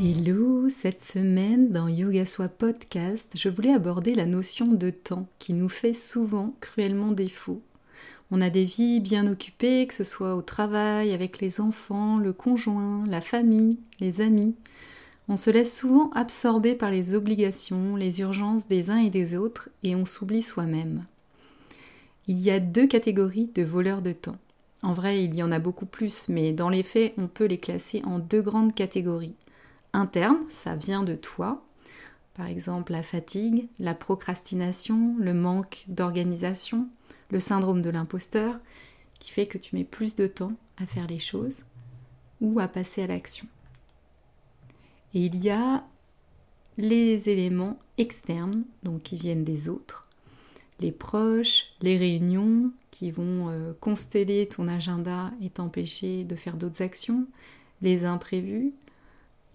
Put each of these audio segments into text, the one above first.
Hello, cette semaine dans Yoga Soi Podcast, je voulais aborder la notion de temps qui nous fait souvent cruellement défaut. On a des vies bien occupées, que ce soit au travail, avec les enfants, le conjoint, la famille, les amis. On se laisse souvent absorber par les obligations, les urgences des uns et des autres et on s'oublie soi-même. Il y a deux catégories de voleurs de temps. En vrai, il y en a beaucoup plus, mais dans les faits, on peut les classer en deux grandes catégories interne, ça vient de toi. Par exemple, la fatigue, la procrastination, le manque d'organisation, le syndrome de l'imposteur, qui fait que tu mets plus de temps à faire les choses ou à passer à l'action. Et il y a les éléments externes, donc qui viennent des autres, les proches, les réunions qui vont euh, consteller ton agenda et t'empêcher de faire d'autres actions, les imprévus,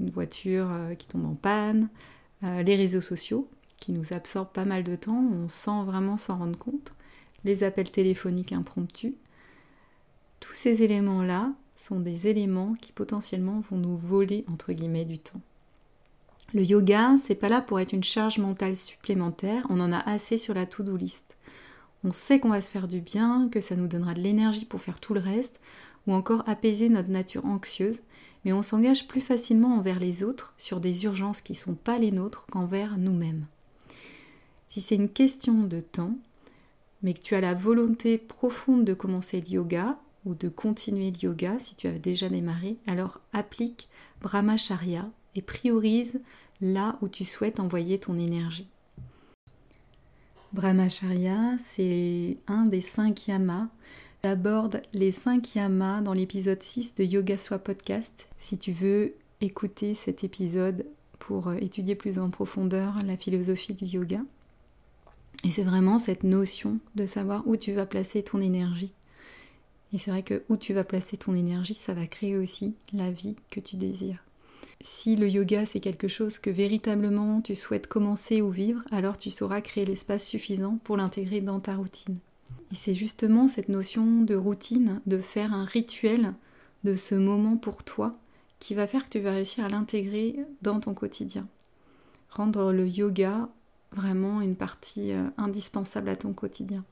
une voiture euh, qui tombe en panne, euh, les réseaux sociaux qui nous absorbent pas mal de temps, on sent vraiment s'en rendre compte, les appels téléphoniques impromptus. Tous ces éléments-là sont des éléments qui potentiellement vont nous voler du temps. Le yoga, c'est pas là pour être une charge mentale supplémentaire, on en a assez sur la to-do list. On sait qu'on va se faire du bien, que ça nous donnera de l'énergie pour faire tout le reste, ou encore apaiser notre nature anxieuse, mais on s'engage plus facilement envers les autres sur des urgences qui ne sont pas les nôtres qu'envers nous-mêmes. Si c'est une question de temps, mais que tu as la volonté profonde de commencer le yoga ou de continuer le yoga si tu as déjà démarré, alors applique Brahmacharya et priorise là où tu souhaites envoyer ton énergie. Brahmacharya, c'est un des cinq yamas J'aborde les 5 yamas dans l'épisode 6 de Yoga Soi Podcast. Si tu veux écouter cet épisode pour euh, étudier plus en profondeur la philosophie du yoga. Et c'est vraiment cette notion de savoir où tu vas placer ton énergie. Et c'est vrai que où tu vas placer ton énergie, ça va créer aussi la vie que tu désires. Si le yoga c'est quelque chose que véritablement tu souhaites commencer ou vivre, alors tu sauras créer l'espace suffisant pour l'intégrer dans ta routine. Et c'est justement cette notion de routine, de faire un rituel de ce moment pour toi qui va faire que tu vas réussir à l'intégrer dans ton quotidien. Rendre le yoga vraiment une partie euh, indispensable à ton quotidien.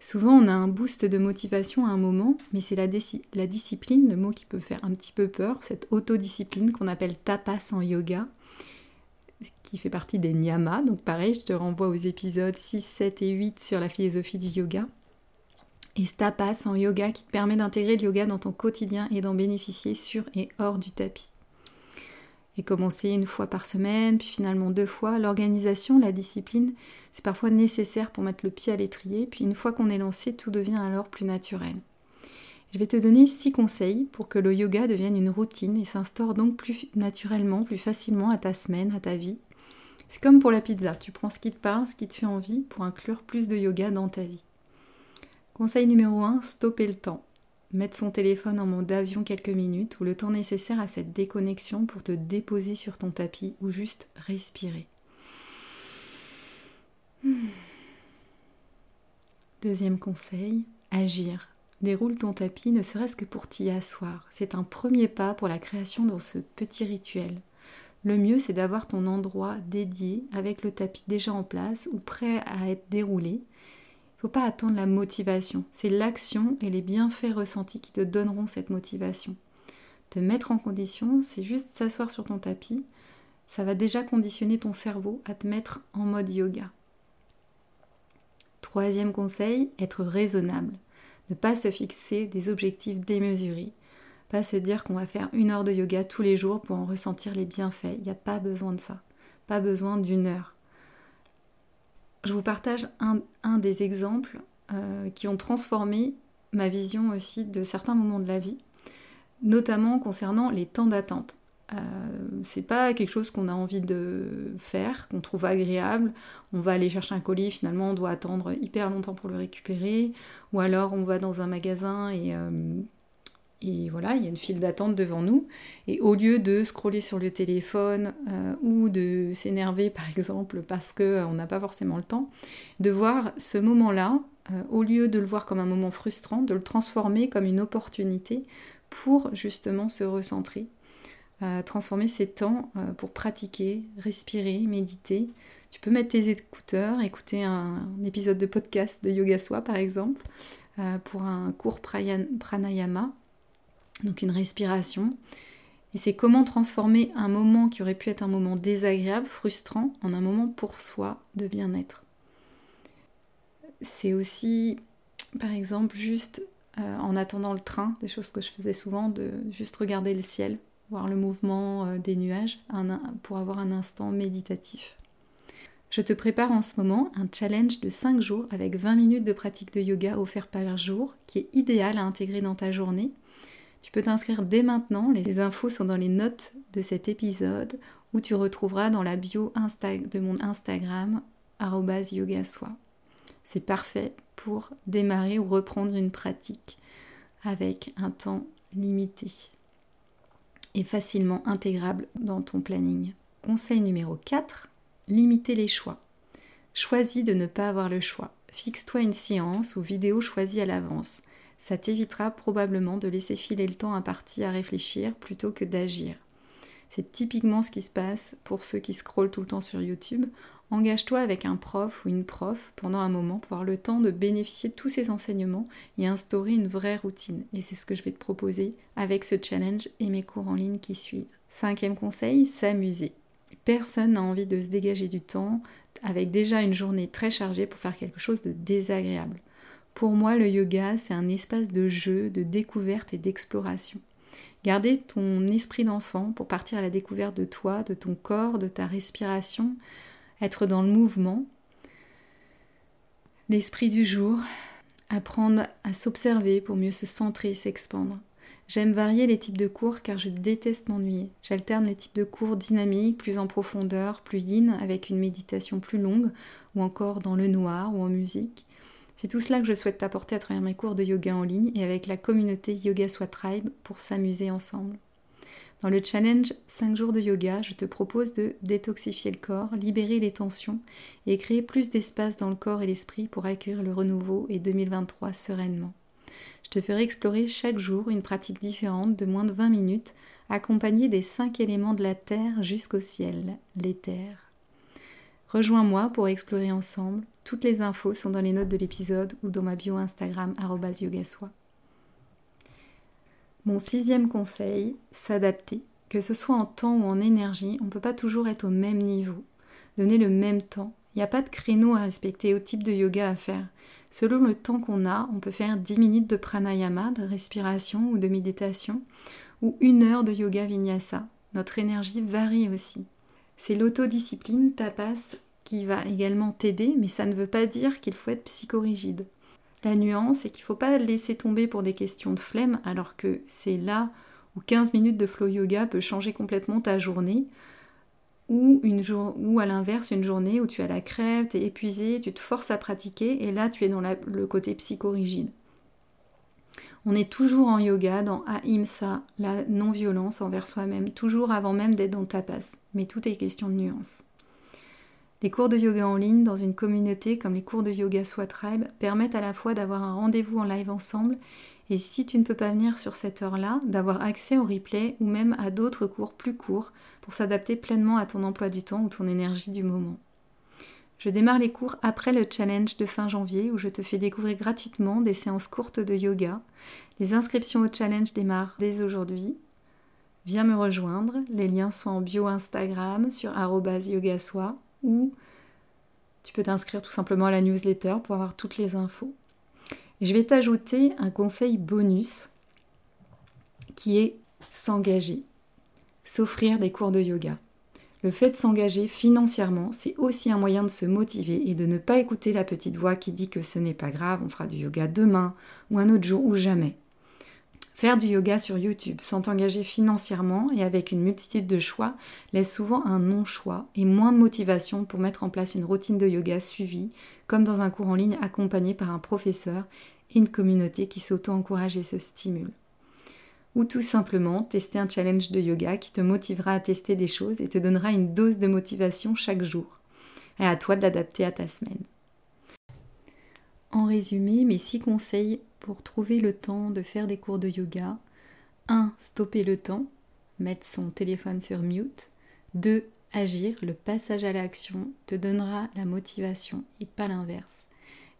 Souvent, on a un boost de motivation à un moment, mais c'est la, la, discipline, le mot qui peut faire un petit peu peur, cette autodiscipline qu'on appelle tapas en yoga, qui fait partie des niyamas. Donc pareil, je te renvoie aux épisodes 6, 7 et 8 sur la philosophie du yoga. Et tapas en yoga qui te permet d'intégrer le yoga dans ton quotidien et d'en bénéficier sur et hors du tapis. Et commencer une fois par semaine, puis finalement deux fois. L'organisation, la discipline, c'est parfois nécessaire pour mettre le pied à l'étrier. Puis une fois qu'on est lancé, tout devient alors plus naturel. Je vais te donner six conseils pour que le yoga devienne une routine et s'instaure donc plus naturellement, plus facilement à ta semaine, à ta vie. C'est comme pour la pizza, tu prends ce qui te parle, ce qui te fait envie pour inclure plus de yoga dans ta vie. Conseil numéro 1, stopper le temps. Mettre son téléphone en mode avion quelques minutes ou le temps nécessaire à cette déconnexion pour te déposer sur ton tapis ou juste respirer. Hmm. Deuxième conseil, agir. Déroule ton tapis ne serait-ce que pour t'y asseoir. C'est un premier pas pour la création dans ce petit rituel. Le mieux, c'est d'avoir ton endroit dédié avec le tapis déjà en place ou prêt à être déroulé. Il ne faut pas attendre la motivation. C'est l'action et les bienfaits ressentis qui te donneront cette motivation. Te mettre en condition, c'est juste s'asseoir sur ton tapis. Ça va déjà conditionner ton cerveau à te mettre en mode yoga. Troisième conseil, être raisonnable. Ne pas se fixer des objectifs démesurés. Pas se dire qu'on va faire une heure de yoga tous les jours pour en ressentir les bienfaits. Il n'y a pas besoin de ça. Pas besoin d'une heure. Je vous partage un, des exemples euh, qui ont transformé ma vision aussi de certains moments de la vie. notamment concernant les temps d'attente. Euh, c'est pas quelque chose qu'on a envie de faire, qu'on trouve agréable. On va aller chercher un colis, finalement on doit attendre hyper longtemps pour le récupérer, ou alors on va dans un magasin et, euh, et voilà, il y a une file d'attente devant nous. Et au lieu de scroller sur le téléphone euh, ou de s'énerver par exemple parce qu'on n'a pas forcément le temps, de voir ce moment-là, au lieu de le voir comme un moment frustrant, de le transformer comme une opportunité pour justement se recentrer transformer ces temps euh, pour pratiquer, respirer, méditer. Tu peux mettre tes écouteurs, écouter un, épisode de podcast de Yoga Soi par exemple, euh, pour un cours pranayama, donc une respiration. Et c'est comment transformer un moment qui aurait pu être un moment désagréable, frustrant, en un moment pour soi de bien-être. C'est aussi, par exemple, juste euh, en attendant le train, des choses que je faisais souvent, de juste regarder le ciel, voir le mouvement euh, des nuages pour avoir un instant méditatif. Je te prépare en ce moment un challenge de 5 jours avec 20 minutes de pratique de yoga offert par jour qui est idéal à intégrer dans ta journée. Tu peux t'inscrire dès maintenant, les infos sont dans les notes de cet épisode où tu retrouveras dans la bio de mon Instagram yogasoi. C'est parfait pour démarrer ou reprendre une pratique avec un temps limité et facilement intégrable dans ton planning. Conseil numéro 4, limiter les choix. Choisis de ne pas avoir le choix. Fixe-toi une séance ou vidéo choisie à l'avance. Ça t'évitera probablement de laisser filer le temps imparti à réfléchir plutôt que d'agir. C'est typiquement ce qui se passe pour ceux qui scrollent tout le temps sur YouTube Engage-toi avec un prof ou une prof pendant un moment pour avoir le temps de bénéficier de tous ces enseignements et instaurer une vraie routine. Et c'est ce que je vais te proposer avec ce challenge et mes cours en ligne qui suivent. Cinquième conseil, s'amuser. Personne n'a envie de se dégager du temps avec déjà une journée très chargée pour faire quelque chose de désagréable. Pour moi, le yoga, c'est un espace de jeu, de découverte et d'exploration. Gardez ton esprit d'enfant pour partir à la découverte de toi, de ton corps, de ta respiration, être dans le mouvement, l'esprit du jour, apprendre à s'observer pour mieux se centrer et s'expandre. J'aime varier les types de cours car je déteste m'ennuyer. J'alterne les types de cours dynamiques, plus en profondeur, plus yin, avec une méditation plus longue, ou encore dans le noir ou en musique. C'est tout cela que je souhaite t'apporter à travers mes cours de yoga en ligne et avec la communauté Yoga Soit Tribe pour s'amuser ensemble. Dans le challenge 5 jours de yoga, je te propose de détoxifier le corps, libérer les tensions et créer plus d'espace dans le corps et l'esprit pour accueillir le renouveau et 2023 sereinement. Je te ferai explorer chaque jour une pratique différente de moins de 20 minutes, accompagnée des 5 éléments de la terre jusqu'au ciel, l'éther. Rejoins-moi pour explorer ensemble. Toutes les infos sont dans les notes de l'épisode ou dans ma bio Instagram yogasoi. Mon sixième conseil, s'adapter. Que ce soit en temps ou en énergie, on ne peut pas toujours être au même niveau, donner le même temps. Il n'y a pas de créneau à respecter au type de yoga à faire. Selon le temps qu'on a, on peut faire 10 minutes de pranayama, de respiration ou de méditation, ou une heure de yoga vinyasa. Notre énergie varie aussi. C'est l'autodiscipline tapas qui va également t'aider, mais ça ne veut pas dire qu'il faut être psychorigide. La nuance, c'est qu'il ne faut pas laisser tomber pour des questions de flemme, alors que c'est là où 15 minutes de flow yoga peut changer complètement ta journée, ou, ou à l'inverse, une journée où tu as la crève, tu es épuisé, tu te forces à pratiquer, et là tu es dans le côté psychorigide. On est toujours en yoga, dans Ahimsa, la non-violence envers soi-même, toujours avant même d'être dans tapas, mais tout est question de nuance. Les cours de yoga en ligne dans une communauté comme les cours de yoga Soit Tribe permettent à la fois d'avoir un rendez-vous en live ensemble et si tu ne peux pas venir sur cette heure-là, d'avoir accès au replay ou même à d'autres cours plus courts pour s'adapter pleinement à ton emploi du temps ou ton énergie du moment. Je démarre les cours après le challenge de fin janvier où je te fais découvrir gratuitement des séances courtes de yoga. Les inscriptions au challenge démarrent dès aujourd'hui. Viens me rejoindre, les liens sont en bio Instagram sur yogasoi ou tu peux t'inscrire tout simplement à la newsletter pour avoir toutes les infos. je vais t'ajouter un conseil bonus qui est s'engager, s'offrir des cours de yoga. Le fait de s'engager financièrement, c'est aussi un moyen de se motiver et de ne pas écouter la petite voix qui dit que ce n'est pas grave, on fera du yoga demain ou un autre jour ou jamais. Faire du yoga sur YouTube sans t'engager financièrement et avec une multitude de choix laisse souvent un non-choix et moins de motivation pour mettre en place une routine de yoga suivie, comme dans un cours en ligne accompagné par un professeur et une communauté qui s'auto-encourage et se stimule. Ou tout simplement tester un challenge de yoga qui te motivera à tester des choses et te donnera une dose de motivation chaque jour. Et à toi de l'adapter à ta semaine. En résumé, mes six conseils pour trouver le temps de faire des cours de yoga. 1. Stopper le temps, mettre son téléphone sur mute. 2. Agir, le passage à l'action te donnera la motivation et pas l'inverse.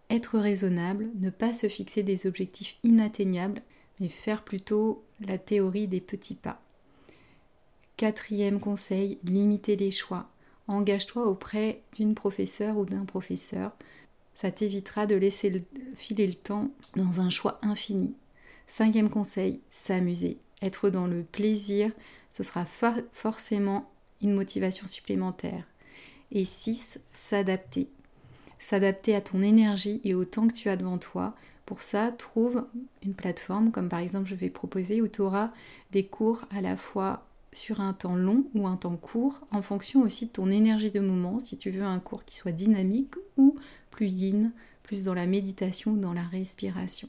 Être raisonnable, ne pas se fixer des objectifs inatteignables, mais faire plutôt la théorie des petits pas. Quatrième conseil, limiter les choix. Engage-toi auprès d'une professeure ou d'un professeur ça t'évitera de laisser filer le temps dans un choix infini. Cinquième conseil, s'amuser. Être dans le plaisir, ce sera forcément une motivation supplémentaire. Et 6. S'adapter. S'adapter à ton énergie et au temps que tu as devant toi. Pour ça, trouve une plateforme comme par exemple je vais proposer où tu auras des cours à la fois sur un temps long ou un temps court en fonction aussi de ton énergie de moment, si tu veux un cours qui soit dynamique ou plus yin, plus dans la méditation ou dans la respiration.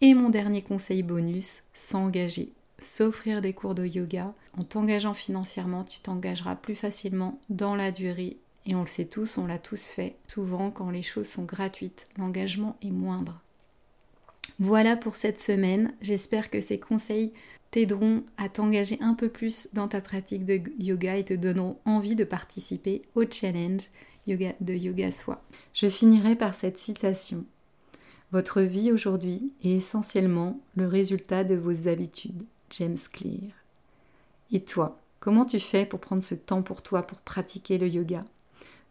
Et mon dernier conseil bonus, s'engager. S'offrir des cours de yoga. En t'engageant financièrement, tu t'engageras plus facilement dans la durée. Et on le sait tous, on l'a tous fait. Souvent, quand les choses sont gratuites, l'engagement est moindre. Voilà pour cette semaine. J'espère que ces conseils t'aideront à t'engager un peu plus dans ta pratique de yoga et te donneront envie de participer au challenge yoga, de Yoga Soi. Je finirai par cette citation. Votre vie aujourd'hui est essentiellement le résultat de vos habitudes. James Clear. Et toi, comment tu fais pour prendre ce temps pour toi pour pratiquer le yoga?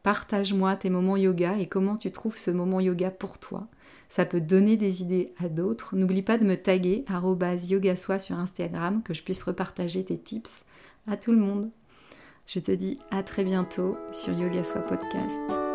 Partage-moi tes moments yoga et comment tu trouves ce moment yoga pour toi. Ça peut donner des idées à d'autres. N'oublie pas de me taguer yogasoi sur Instagram que je puisse repartager tes tips à tout le monde. Je te dis à très bientôt sur Yoga Podcast.